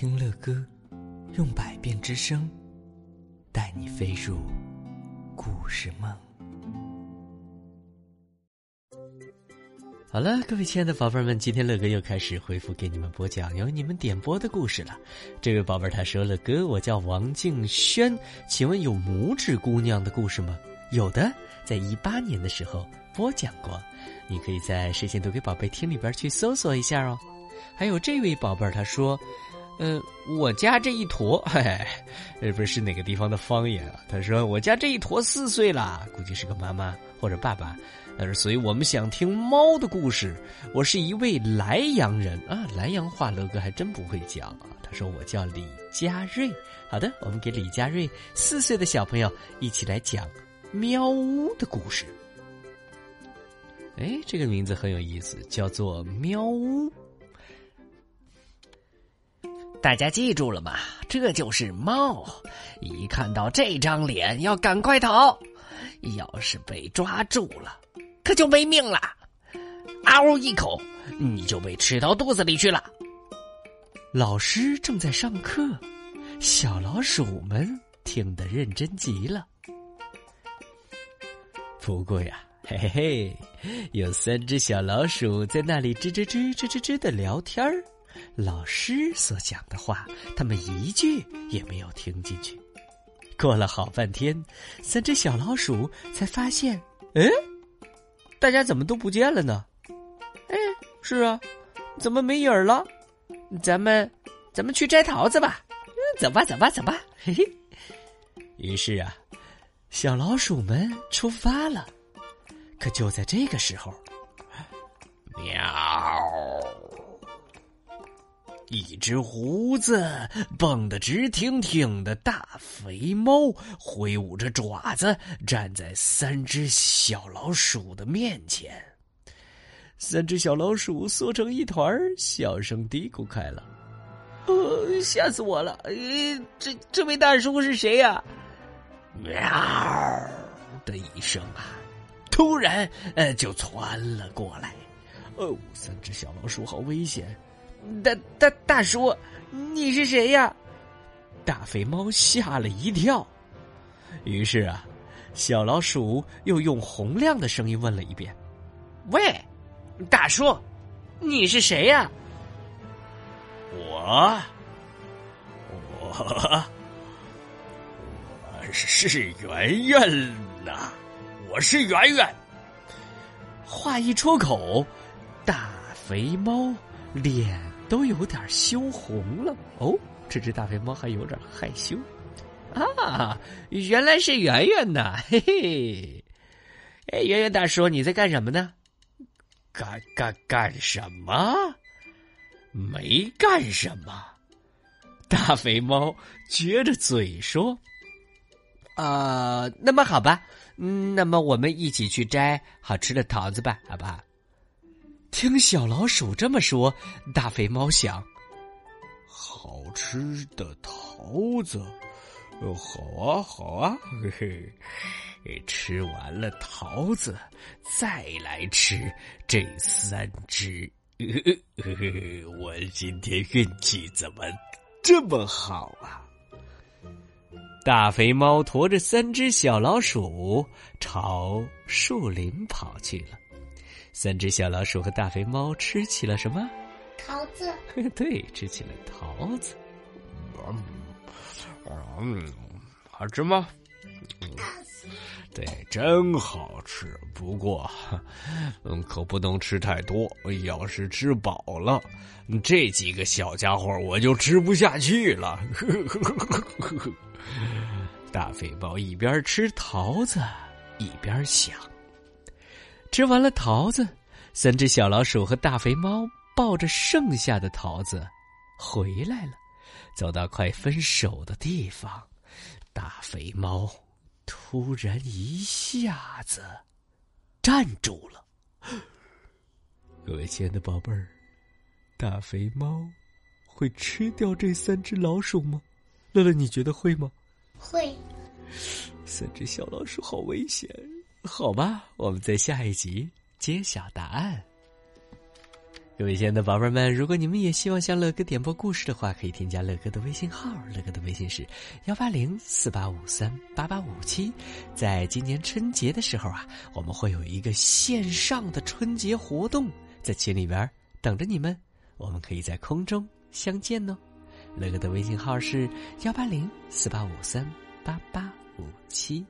听乐歌，用百变之声，带你飞入故事梦。好了，各位亲爱的宝贝们，今天乐哥又开始回复给你们播讲由你们点播的故事了。这位宝贝他说：“乐哥，我叫王静轩，请问有拇指姑娘的故事吗？”有的，在一八年的时候播讲过，你可以在“睡前读给宝贝听”里边去搜索一下哦。还有这位宝贝，他说：“嗯，我家这一坨，嘿，呃，不是哪个地方的方言啊？”他说：“我家这一坨四岁了，估计是个妈妈或者爸爸。”但是，所以我们想听猫的故事。我是一位莱阳人啊，莱阳话乐哥还真不会讲啊。他说：“我叫李佳瑞。”好的，我们给李佳瑞四岁的小朋友一起来讲。喵屋的故事，哎，这个名字很有意思，叫做喵屋。大家记住了吗？这就是猫，一看到这张脸要赶快逃，要是被抓住了，可就没命了。嗷一口，你就被吃到肚子里去了。老师正在上课，小老鼠们听得认真极了。不过呀，嘿嘿嘿，有三只小老鼠在那里吱吱吱吱吱吱的聊天儿。老师所讲的话，他们一句也没有听进去。过了好半天，三只小老鼠才发现，嗯，大家怎么都不见了呢？哎，是啊，怎么没影儿了？咱们，咱们去摘桃子吧。嗯走吧，走吧，走吧。嘿嘿。于是啊。小老鼠们出发了，可就在这个时候，喵！一只胡子蹦得直挺挺的大肥猫挥舞着爪子站在三只小老鼠的面前。三只小老鼠缩成一团，小声嘀咕开了：“呃，吓死我了！呃，这这位大叔是谁呀？”喵的一声啊，突然呃就窜了过来。哦，三只小老鼠好危险！大大大叔，你是谁呀？大肥猫吓了一跳。于是啊，小老鼠又用洪亮的声音问了一遍：“喂，大叔，你是谁呀？”我，我。是圆圆呐，我是圆圆。话一出口，大肥猫脸都有点羞红了。哦，这只大肥猫还有点害羞。啊，原来是圆圆呐，嘿嘿。哎，圆圆大叔，你在干什么呢？干干干什么？没干什么。大肥猫撅着嘴说。啊，那么好吧，嗯，那么我们一起去摘好吃的桃子吧，好不好？听小老鼠这么说，大肥猫想：好吃的桃子，好啊，好啊，嘿嘿，吃完了桃子，再来吃这三只，我今天运气怎么这么好啊？大肥猫驮着三只小老鼠朝树林跑去了。三只小老鼠和大肥猫吃起了什么？桃子。对，吃起了桃子。嗯，好吃吗？对，真好吃。不过，嗯，可不能吃太多。要是吃饱了，这几个小家伙我就吃不下去了。大肥猫一边吃桃子一边想。吃完了桃子，三只小老鼠和大肥猫抱着剩下的桃子回来了。走到快分手的地方，大肥猫突然一下子站住了。各位亲爱的宝贝儿，大肥猫会吃掉这三只老鼠吗？乐乐，你觉得会吗？会。三只小老鼠好危险，好吧，我们在下一集揭晓答案。各位亲爱的宝贝们，如果你们也希望向乐哥点播故事的话，可以添加乐哥的微信号，乐哥的微信是幺八零四八五三八八五七。在今年春节的时候啊，我们会有一个线上的春节活动，在群里边等着你们，我们可以在空中相见哦。乐哥的微信号是幺八零四八五三八八五七。